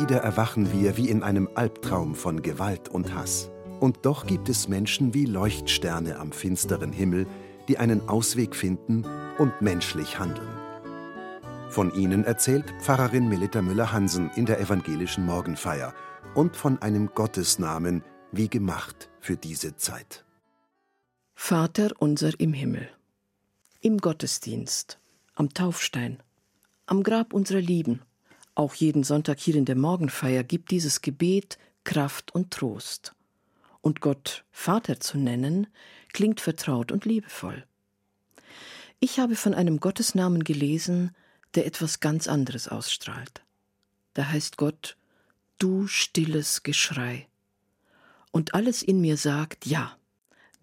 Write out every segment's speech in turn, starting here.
wieder erwachen wir wie in einem Albtraum von Gewalt und Hass. Und doch gibt es Menschen wie Leuchtsterne am finsteren Himmel, die einen Ausweg finden und menschlich handeln. Von ihnen erzählt Pfarrerin Melita Müller-Hansen in der evangelischen Morgenfeier und von einem Gottesnamen wie gemacht für diese Zeit. Vater unser im Himmel. Im Gottesdienst, am Taufstein, am Grab unserer Lieben – auch jeden Sonntag hier in der Morgenfeier gibt dieses Gebet Kraft und Trost. Und Gott Vater zu nennen, klingt vertraut und liebevoll. Ich habe von einem Gottesnamen gelesen, der etwas ganz anderes ausstrahlt. Da heißt Gott, du stilles Geschrei. Und alles in mir sagt, ja,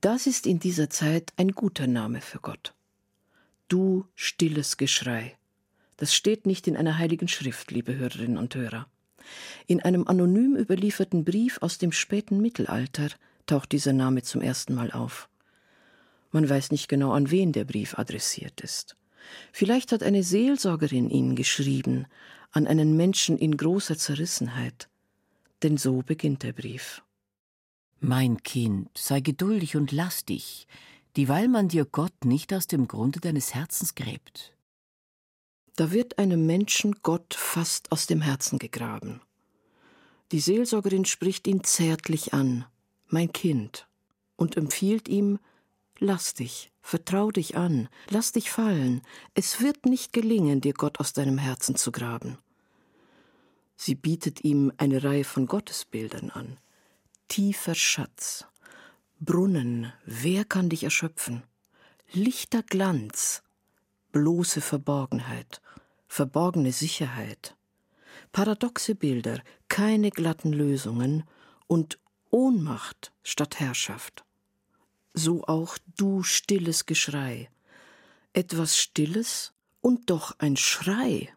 das ist in dieser Zeit ein guter Name für Gott. Du stilles Geschrei. Das steht nicht in einer heiligen Schrift, liebe Hörerinnen und Hörer. In einem anonym überlieferten Brief aus dem späten Mittelalter taucht dieser Name zum ersten Mal auf. Man weiß nicht genau, an wen der Brief adressiert ist. Vielleicht hat eine Seelsorgerin ihn geschrieben, an einen Menschen in großer Zerrissenheit. Denn so beginnt der Brief. Mein Kind, sei geduldig und lass dich, dieweil man dir Gott nicht aus dem Grunde deines Herzens gräbt. Da wird einem Menschen Gott fast aus dem Herzen gegraben. Die Seelsorgerin spricht ihn zärtlich an, mein Kind, und empfiehlt ihm, lass dich, vertrau dich an, lass dich fallen, es wird nicht gelingen, dir Gott aus deinem Herzen zu graben. Sie bietet ihm eine Reihe von Gottesbildern an. Tiefer Schatz, Brunnen, wer kann dich erschöpfen? Lichter Glanz, bloße Verborgenheit, verborgene Sicherheit, paradoxe Bilder, keine glatten Lösungen und Ohnmacht statt Herrschaft. So auch du stilles Geschrei. Etwas Stilles und doch ein Schrei.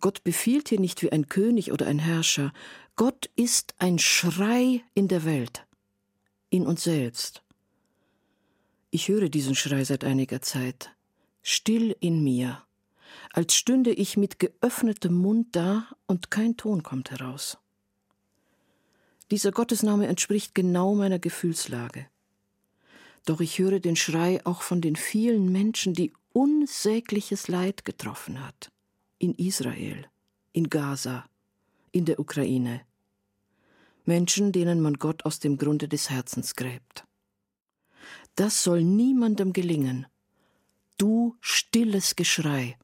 Gott befiehlt hier nicht wie ein König oder ein Herrscher. Gott ist ein Schrei in der Welt, in uns selbst. Ich höre diesen Schrei seit einiger Zeit, still in mir, als stünde ich mit geöffnetem Mund da und kein Ton kommt heraus. Dieser Gottesname entspricht genau meiner Gefühlslage. Doch ich höre den Schrei auch von den vielen Menschen, die unsägliches Leid getroffen hat. In Israel, in Gaza, in der Ukraine. Menschen, denen man Gott aus dem Grunde des Herzens gräbt. Das soll niemandem gelingen. Du stilles Geschrei,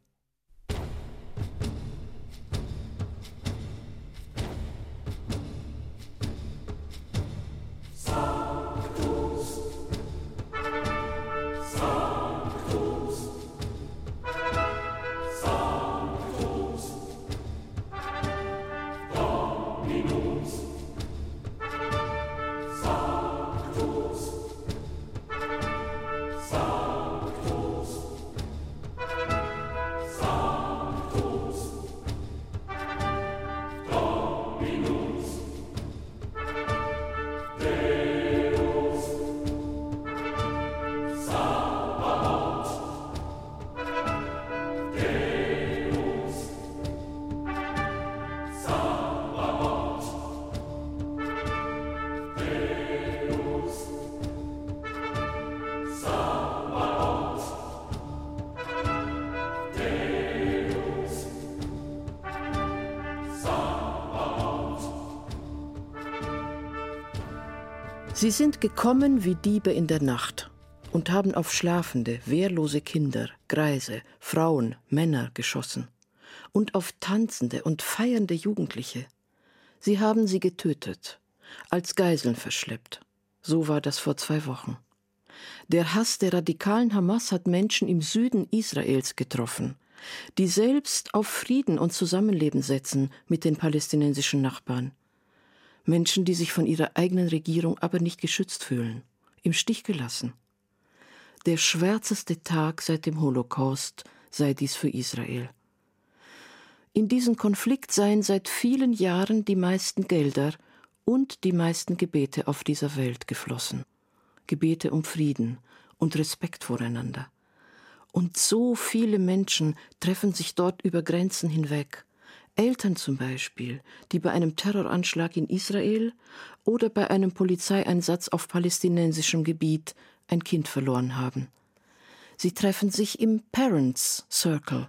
Sie sind gekommen wie Diebe in der Nacht und haben auf schlafende, wehrlose Kinder, Greise, Frauen, Männer geschossen und auf tanzende und feiernde Jugendliche. Sie haben sie getötet, als Geiseln verschleppt, So war das vor zwei Wochen. Der Hass der radikalen Hamas hat Menschen im Süden Israels getroffen, die selbst auf Frieden und Zusammenleben setzen mit den palästinensischen Nachbarn. Menschen, die sich von ihrer eigenen Regierung aber nicht geschützt fühlen, im Stich gelassen. Der schwärzeste Tag seit dem Holocaust sei dies für Israel. In diesen Konflikt seien seit vielen Jahren die meisten Gelder und die meisten Gebete auf dieser Welt geflossen. Gebete um Frieden und Respekt voreinander. Und so viele Menschen treffen sich dort über Grenzen hinweg. Eltern zum Beispiel, die bei einem Terroranschlag in Israel oder bei einem Polizeieinsatz auf palästinensischem Gebiet ein Kind verloren haben. Sie treffen sich im Parents Circle,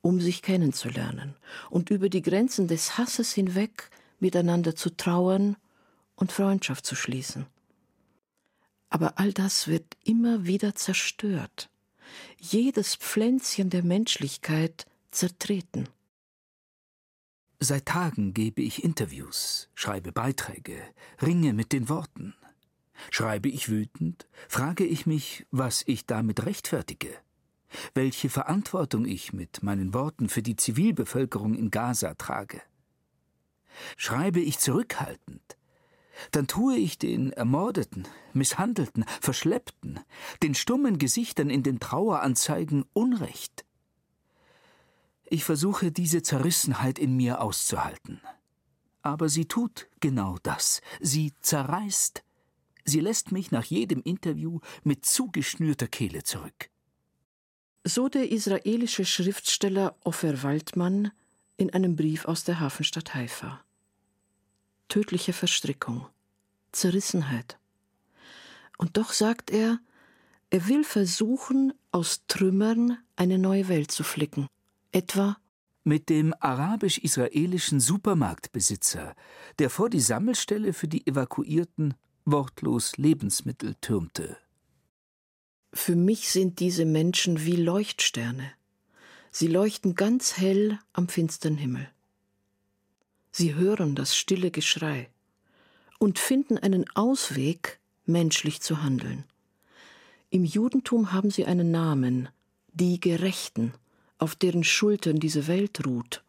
um sich kennenzulernen und über die Grenzen des Hasses hinweg miteinander zu trauern und Freundschaft zu schließen. Aber all das wird immer wieder zerstört, jedes Pflänzchen der Menschlichkeit zertreten. Seit Tagen gebe ich Interviews, schreibe Beiträge, ringe mit den Worten. Schreibe ich wütend, frage ich mich, was ich damit rechtfertige, welche Verantwortung ich mit meinen Worten für die Zivilbevölkerung in Gaza trage. Schreibe ich zurückhaltend, dann tue ich den Ermordeten, Misshandelten, Verschleppten, den stummen Gesichtern in den Traueranzeigen Unrecht. Ich versuche diese Zerrissenheit in mir auszuhalten. Aber sie tut genau das. Sie zerreißt. Sie lässt mich nach jedem Interview mit zugeschnürter Kehle zurück. So der israelische Schriftsteller Ofer Waldmann in einem Brief aus der Hafenstadt Haifa tödliche Verstrickung, Zerrissenheit. Und doch sagt er, er will versuchen, aus Trümmern eine neue Welt zu flicken, etwa mit dem arabisch-israelischen Supermarktbesitzer, der vor die Sammelstelle für die Evakuierten wortlos Lebensmittel türmte. Für mich sind diese Menschen wie Leuchtsterne. Sie leuchten ganz hell am finstern Himmel. Sie hören das stille Geschrei und finden einen Ausweg, menschlich zu handeln. Im Judentum haben sie einen Namen, die Gerechten, auf deren Schultern diese Welt ruht.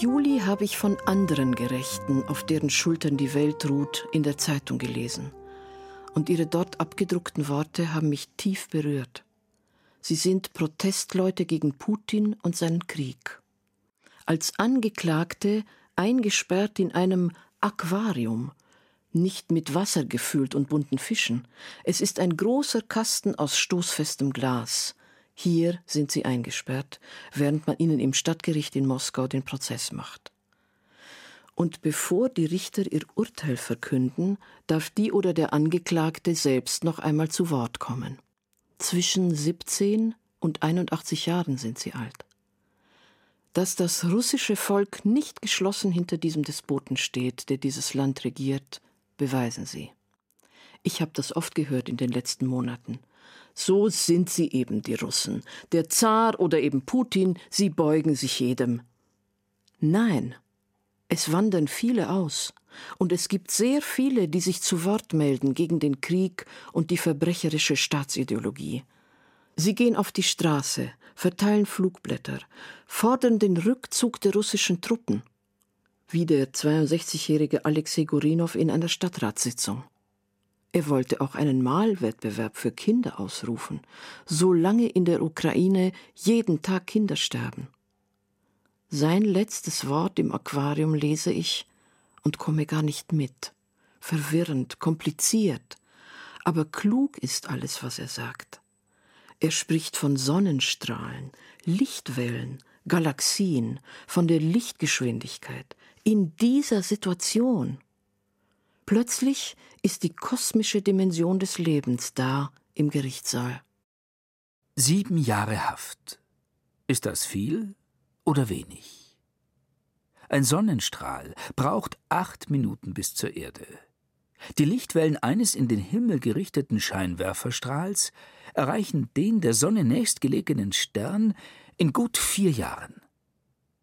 Juli habe ich von anderen Gerechten, auf deren Schultern die Welt ruht, in der Zeitung gelesen. Und ihre dort abgedruckten Worte haben mich tief berührt. Sie sind Protestleute gegen Putin und seinen Krieg. Als Angeklagte eingesperrt in einem Aquarium, nicht mit Wasser gefüllt und bunten Fischen. Es ist ein großer Kasten aus stoßfestem Glas, hier sind sie eingesperrt, während man ihnen im Stadtgericht in Moskau den Prozess macht. Und bevor die Richter ihr Urteil verkünden, darf die oder der Angeklagte selbst noch einmal zu Wort kommen. Zwischen 17 und 81 Jahren sind sie alt. Dass das russische Volk nicht geschlossen hinter diesem Despoten steht, der dieses Land regiert, beweisen sie. Ich habe das oft gehört in den letzten Monaten. So sind sie eben, die Russen. Der Zar oder eben Putin, sie beugen sich jedem. Nein, es wandern viele aus, und es gibt sehr viele, die sich zu Wort melden gegen den Krieg und die verbrecherische Staatsideologie. Sie gehen auf die Straße, verteilen Flugblätter, fordern den Rückzug der russischen Truppen. wie der 62-jährige Alexei Gorinow in einer Stadtratssitzung. Er wollte auch einen Malwettbewerb für Kinder ausrufen, solange in der Ukraine jeden Tag Kinder sterben. Sein letztes Wort im Aquarium lese ich und komme gar nicht mit. Verwirrend, kompliziert, aber klug ist alles, was er sagt. Er spricht von Sonnenstrahlen, Lichtwellen, Galaxien, von der Lichtgeschwindigkeit. In dieser Situation. Plötzlich ist die kosmische Dimension des Lebens da im Gerichtssaal. Sieben Jahre Haft. Ist das viel oder wenig? Ein Sonnenstrahl braucht acht Minuten bis zur Erde. Die Lichtwellen eines in den Himmel gerichteten Scheinwerferstrahls erreichen den der Sonne nächstgelegenen Stern in gut vier Jahren.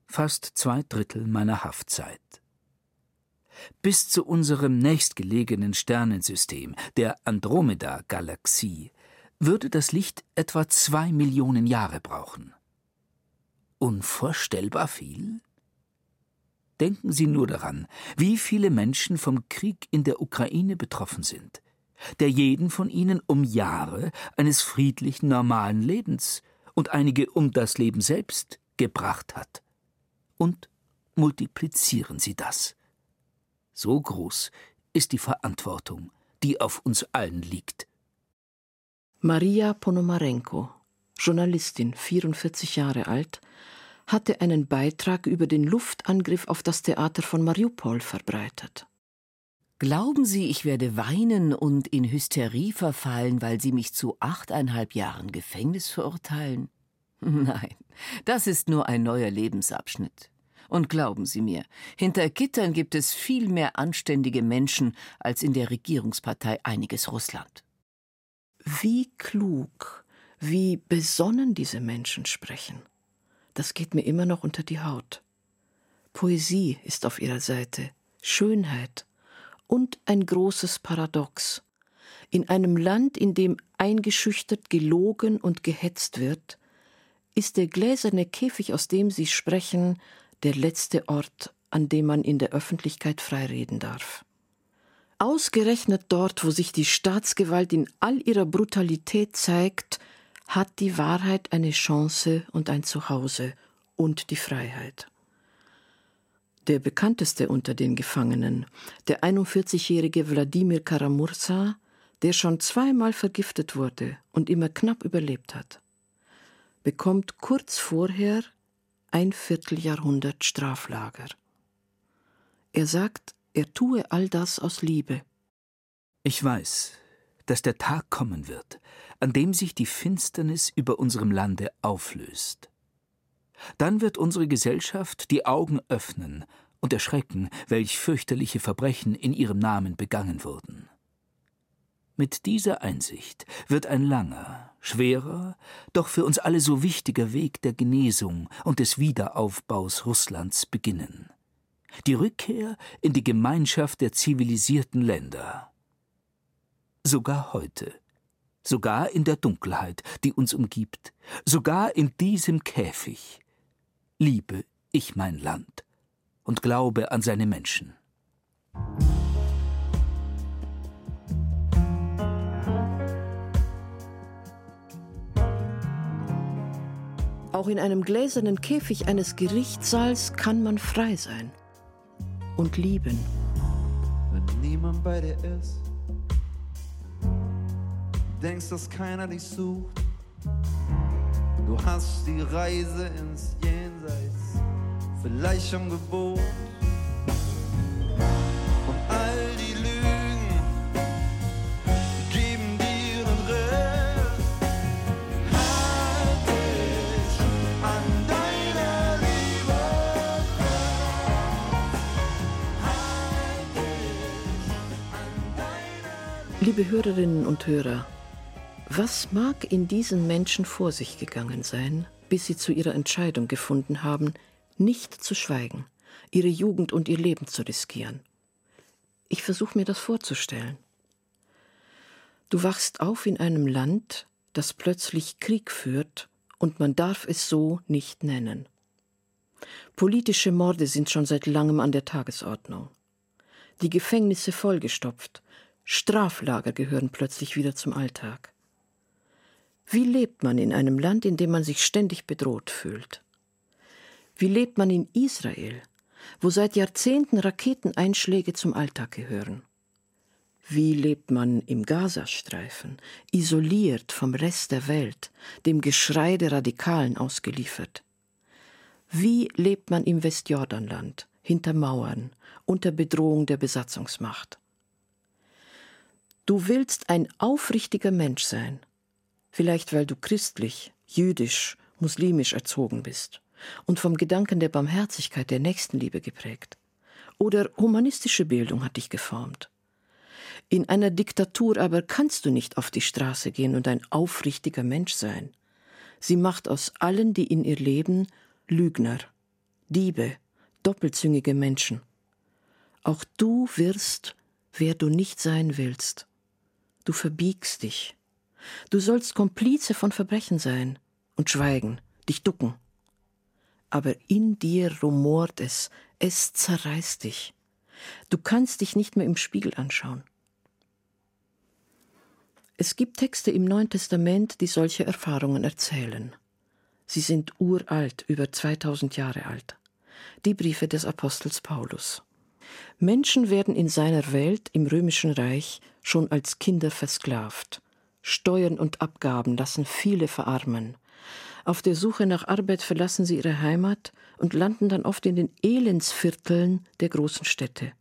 Fast zwei Drittel meiner Haftzeit. Bis zu unserem nächstgelegenen Sternensystem, der Andromeda-Galaxie, würde das Licht etwa zwei Millionen Jahre brauchen. Unvorstellbar viel? Denken Sie nur daran, wie viele Menschen vom Krieg in der Ukraine betroffen sind, der jeden von ihnen um Jahre eines friedlichen, normalen Lebens und einige um das Leben selbst gebracht hat. Und multiplizieren Sie das. So groß ist die Verantwortung, die auf uns allen liegt. Maria Ponomarenko, Journalistin, 44 Jahre alt, hatte einen Beitrag über den Luftangriff auf das Theater von Mariupol verbreitet. Glauben Sie, ich werde weinen und in Hysterie verfallen, weil Sie mich zu achteinhalb Jahren Gefängnis verurteilen? Nein, das ist nur ein neuer Lebensabschnitt. Und glauben Sie mir, hinter Gittern gibt es viel mehr anständige Menschen als in der Regierungspartei einiges Russland. Wie klug, wie besonnen diese Menschen sprechen das geht mir immer noch unter die Haut. Poesie ist auf ihrer Seite, Schönheit und ein großes Paradox. In einem Land, in dem eingeschüchtert, gelogen und gehetzt wird, ist der gläserne Käfig, aus dem Sie sprechen, der letzte Ort, an dem man in der Öffentlichkeit freireden darf. Ausgerechnet dort, wo sich die Staatsgewalt in all ihrer Brutalität zeigt, hat die Wahrheit eine Chance und ein Zuhause und die Freiheit. Der bekannteste unter den Gefangenen, der 41-jährige Wladimir Karamursa, der schon zweimal vergiftet wurde und immer knapp überlebt hat, bekommt kurz vorher ein Vierteljahrhundert Straflager. Er sagt, er tue all das aus Liebe. Ich weiß, dass der Tag kommen wird, an dem sich die Finsternis über unserem Lande auflöst. Dann wird unsere Gesellschaft die Augen öffnen und erschrecken, welch fürchterliche Verbrechen in ihrem Namen begangen wurden. Mit dieser Einsicht wird ein langer, schwerer, doch für uns alle so wichtiger Weg der Genesung und des Wiederaufbaus Russlands beginnen. Die Rückkehr in die Gemeinschaft der zivilisierten Länder. Sogar heute sogar in der Dunkelheit, die uns umgibt, sogar in diesem Käfig, liebe ich mein Land und glaube an seine Menschen. Auch in einem gläsernen Käfig eines Gerichtssaals kann man frei sein und lieben. Wenn niemand bei dir ist, denkst, dass keiner dich sucht. Du hast die Reise ins Jenseits vielleicht schon gebucht. Liebe Hörerinnen und Hörer, was mag in diesen Menschen vor sich gegangen sein, bis sie zu ihrer Entscheidung gefunden haben, nicht zu schweigen, ihre Jugend und ihr Leben zu riskieren? Ich versuche mir das vorzustellen. Du wachst auf in einem Land, das plötzlich Krieg führt, und man darf es so nicht nennen. Politische Morde sind schon seit langem an der Tagesordnung. Die Gefängnisse vollgestopft, Straflager gehören plötzlich wieder zum Alltag. Wie lebt man in einem Land, in dem man sich ständig bedroht fühlt? Wie lebt man in Israel, wo seit Jahrzehnten Raketeneinschläge zum Alltag gehören? Wie lebt man im Gazastreifen, isoliert vom Rest der Welt, dem Geschrei der Radikalen ausgeliefert? Wie lebt man im Westjordanland, hinter Mauern, unter Bedrohung der Besatzungsmacht? Du willst ein aufrichtiger Mensch sein, vielleicht weil du christlich, jüdisch, muslimisch erzogen bist und vom Gedanken der Barmherzigkeit, der Nächstenliebe geprägt. Oder humanistische Bildung hat dich geformt. In einer Diktatur aber kannst du nicht auf die Straße gehen und ein aufrichtiger Mensch sein. Sie macht aus allen, die in ihr leben, Lügner, Diebe, doppelzüngige Menschen. Auch du wirst, wer du nicht sein willst. Du verbiegst dich. Du sollst Komplize von Verbrechen sein und schweigen, dich ducken. Aber in dir rumort es, es zerreißt dich. Du kannst dich nicht mehr im Spiegel anschauen. Es gibt Texte im Neuen Testament, die solche Erfahrungen erzählen. Sie sind uralt, über 2000 Jahre alt. Die Briefe des Apostels Paulus. Menschen werden in seiner Welt im römischen Reich schon als Kinder versklavt. Steuern und Abgaben lassen viele verarmen. Auf der Suche nach Arbeit verlassen sie ihre Heimat und landen dann oft in den Elendsvierteln der großen Städte.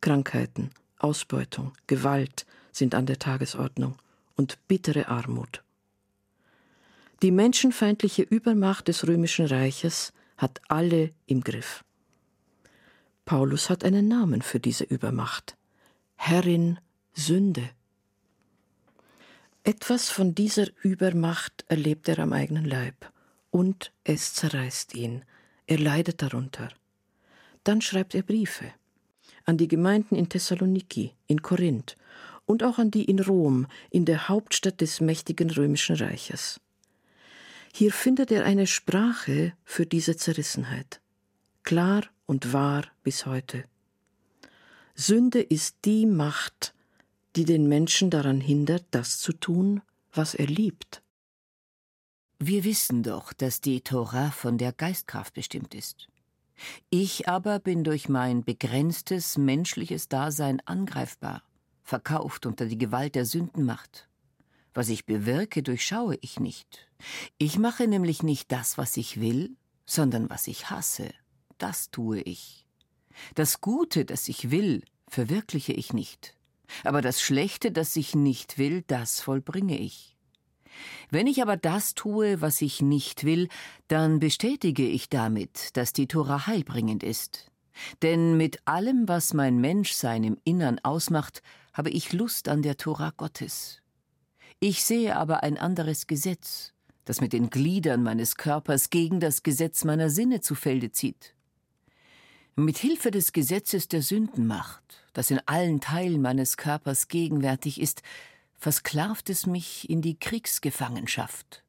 Krankheiten, Ausbeutung, Gewalt sind an der Tagesordnung und bittere Armut. Die menschenfeindliche Übermacht des römischen Reiches hat alle im Griff. Paulus hat einen Namen für diese Übermacht. Herrin Sünde. Etwas von dieser Übermacht erlebt er am eigenen Leib, und es zerreißt ihn, er leidet darunter. Dann schreibt er Briefe an die Gemeinden in Thessaloniki, in Korinth und auch an die in Rom, in der Hauptstadt des mächtigen römischen Reiches. Hier findet er eine Sprache für diese Zerrissenheit, klar und wahr bis heute. Sünde ist die Macht, die den Menschen daran hindert, das zu tun, was er liebt. Wir wissen doch, dass die Tora von der Geistkraft bestimmt ist. Ich aber bin durch mein begrenztes menschliches Dasein angreifbar, verkauft unter die Gewalt der Sündenmacht. Was ich bewirke, durchschaue ich nicht. Ich mache nämlich nicht das, was ich will, sondern was ich hasse. Das tue ich. Das Gute, das ich will, verwirkliche ich nicht. Aber das Schlechte, das ich nicht will, das vollbringe ich. Wenn ich aber das tue, was ich nicht will, dann bestätige ich damit, dass die Tora heilbringend ist. Denn mit allem, was mein Menschsein im Innern ausmacht, habe ich Lust an der Tora Gottes. Ich sehe aber ein anderes Gesetz, das mit den Gliedern meines Körpers gegen das Gesetz meiner Sinne zu Felde zieht. Mit Hilfe des Gesetzes der Sündenmacht, das in allen Teilen meines Körpers gegenwärtig ist, versklavt es mich in die Kriegsgefangenschaft.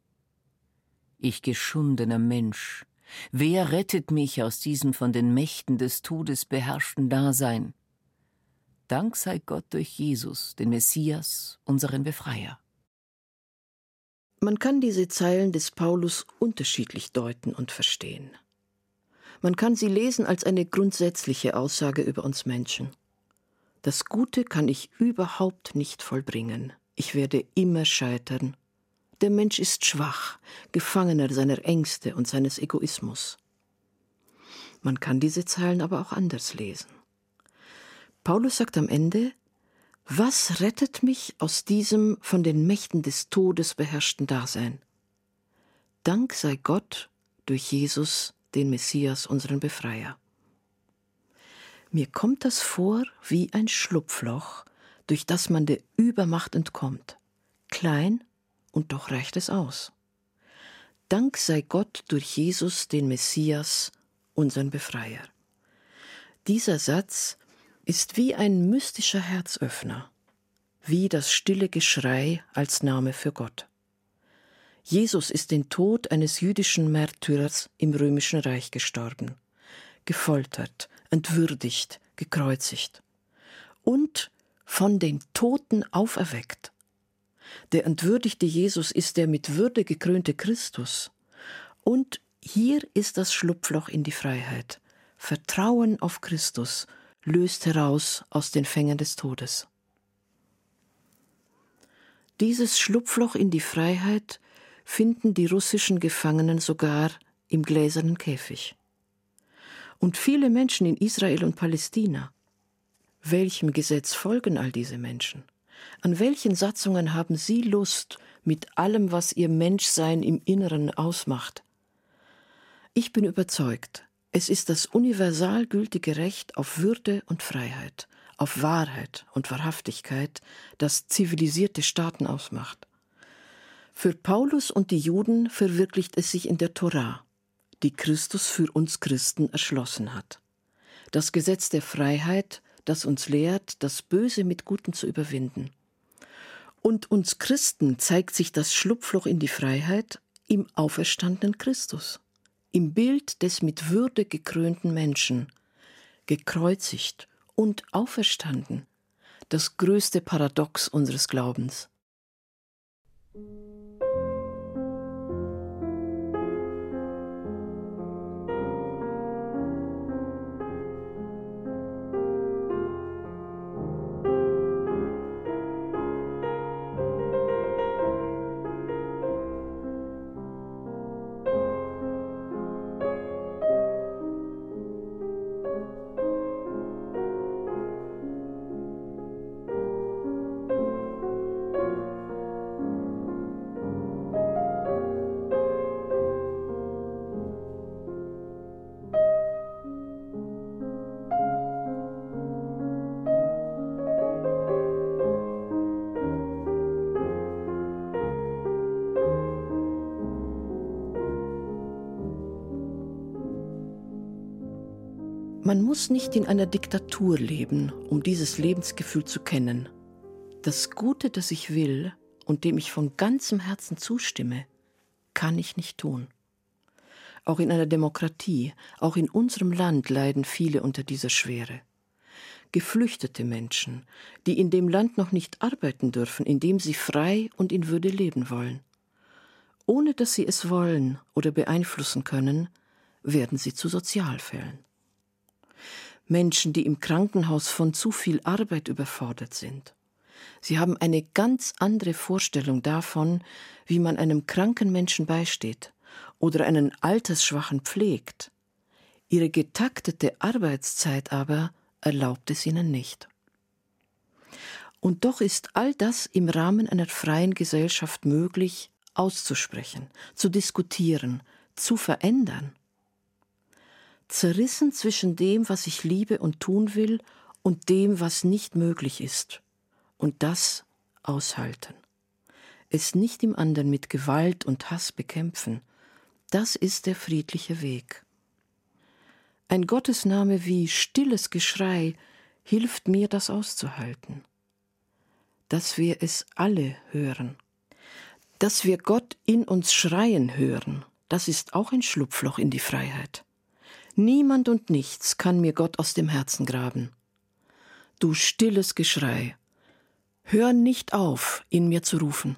Ich geschundener Mensch, wer rettet mich aus diesem von den Mächten des Todes beherrschten Dasein? Dank sei Gott durch Jesus, den Messias, unseren Befreier. Man kann diese Zeilen des Paulus unterschiedlich deuten und verstehen. Man kann sie lesen als eine grundsätzliche Aussage über uns Menschen. Das Gute kann ich überhaupt nicht vollbringen. Ich werde immer scheitern. Der Mensch ist schwach, Gefangener seiner Ängste und seines Egoismus. Man kann diese Zeilen aber auch anders lesen. Paulus sagt am Ende, was rettet mich aus diesem von den Mächten des Todes beherrschten Dasein? Dank sei Gott durch Jesus, den Messias, unseren Befreier. Mir kommt das vor wie ein Schlupfloch, durch das man der Übermacht entkommt. Klein, und doch reicht es aus. Dank sei Gott durch Jesus, den Messias, unseren Befreier. Dieser Satz ist wie ein mystischer Herzöffner, wie das stille Geschrei als Name für Gott. Jesus ist den Tod eines jüdischen Märtyrers im römischen Reich gestorben, gefoltert, entwürdigt, gekreuzigt und von den Toten auferweckt. Der entwürdigte Jesus ist der mit Würde gekrönte Christus. Und hier ist das Schlupfloch in die Freiheit. Vertrauen auf Christus löst heraus aus den Fängen des Todes. Dieses Schlupfloch in die Freiheit finden die russischen Gefangenen sogar im gläsernen Käfig. Und viele Menschen in Israel und Palästina. Welchem Gesetz folgen all diese Menschen? An welchen Satzungen haben sie Lust mit allem, was ihr Menschsein im Inneren ausmacht? Ich bin überzeugt, es ist das universal gültige Recht auf Würde und Freiheit, auf Wahrheit und Wahrhaftigkeit, das zivilisierte Staaten ausmacht. Für Paulus und die Juden verwirklicht es sich in der Torah, die Christus für uns Christen erschlossen hat. Das Gesetz der Freiheit, das uns lehrt, das Böse mit Guten zu überwinden. Und uns Christen zeigt sich das Schlupfloch in die Freiheit im auferstandenen Christus, im Bild des mit Würde gekrönten Menschen, gekreuzigt und auferstanden, das größte Paradox unseres Glaubens. Man muss nicht in einer Diktatur leben, um dieses Lebensgefühl zu kennen. Das Gute, das ich will und dem ich von ganzem Herzen zustimme, kann ich nicht tun. Auch in einer Demokratie, auch in unserem Land leiden viele unter dieser Schwere. Geflüchtete Menschen, die in dem Land noch nicht arbeiten dürfen, in dem sie frei und in Würde leben wollen. Ohne dass sie es wollen oder beeinflussen können, werden sie zu Sozialfällen. Menschen, die im Krankenhaus von zu viel Arbeit überfordert sind. Sie haben eine ganz andere Vorstellung davon, wie man einem kranken Menschen beisteht oder einen Altersschwachen pflegt. Ihre getaktete Arbeitszeit aber erlaubt es ihnen nicht. Und doch ist all das im Rahmen einer freien Gesellschaft möglich auszusprechen, zu diskutieren, zu verändern zerrissen zwischen dem, was ich liebe und tun will, und dem, was nicht möglich ist. Und das aushalten. Es nicht im anderen mit Gewalt und Hass bekämpfen. Das ist der friedliche Weg. Ein Gottesname wie stilles Geschrei hilft mir, das auszuhalten. Dass wir es alle hören. Dass wir Gott in uns schreien hören, das ist auch ein Schlupfloch in die Freiheit. Niemand und nichts kann mir Gott aus dem Herzen graben. Du stilles Geschrei, hör nicht auf, in mir zu rufen.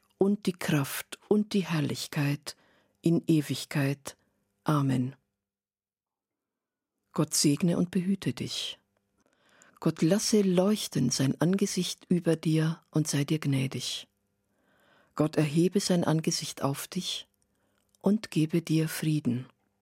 und die Kraft und die Herrlichkeit in Ewigkeit. Amen. Gott segne und behüte dich. Gott lasse leuchten sein Angesicht über dir und sei dir gnädig. Gott erhebe sein Angesicht auf dich und gebe dir Frieden.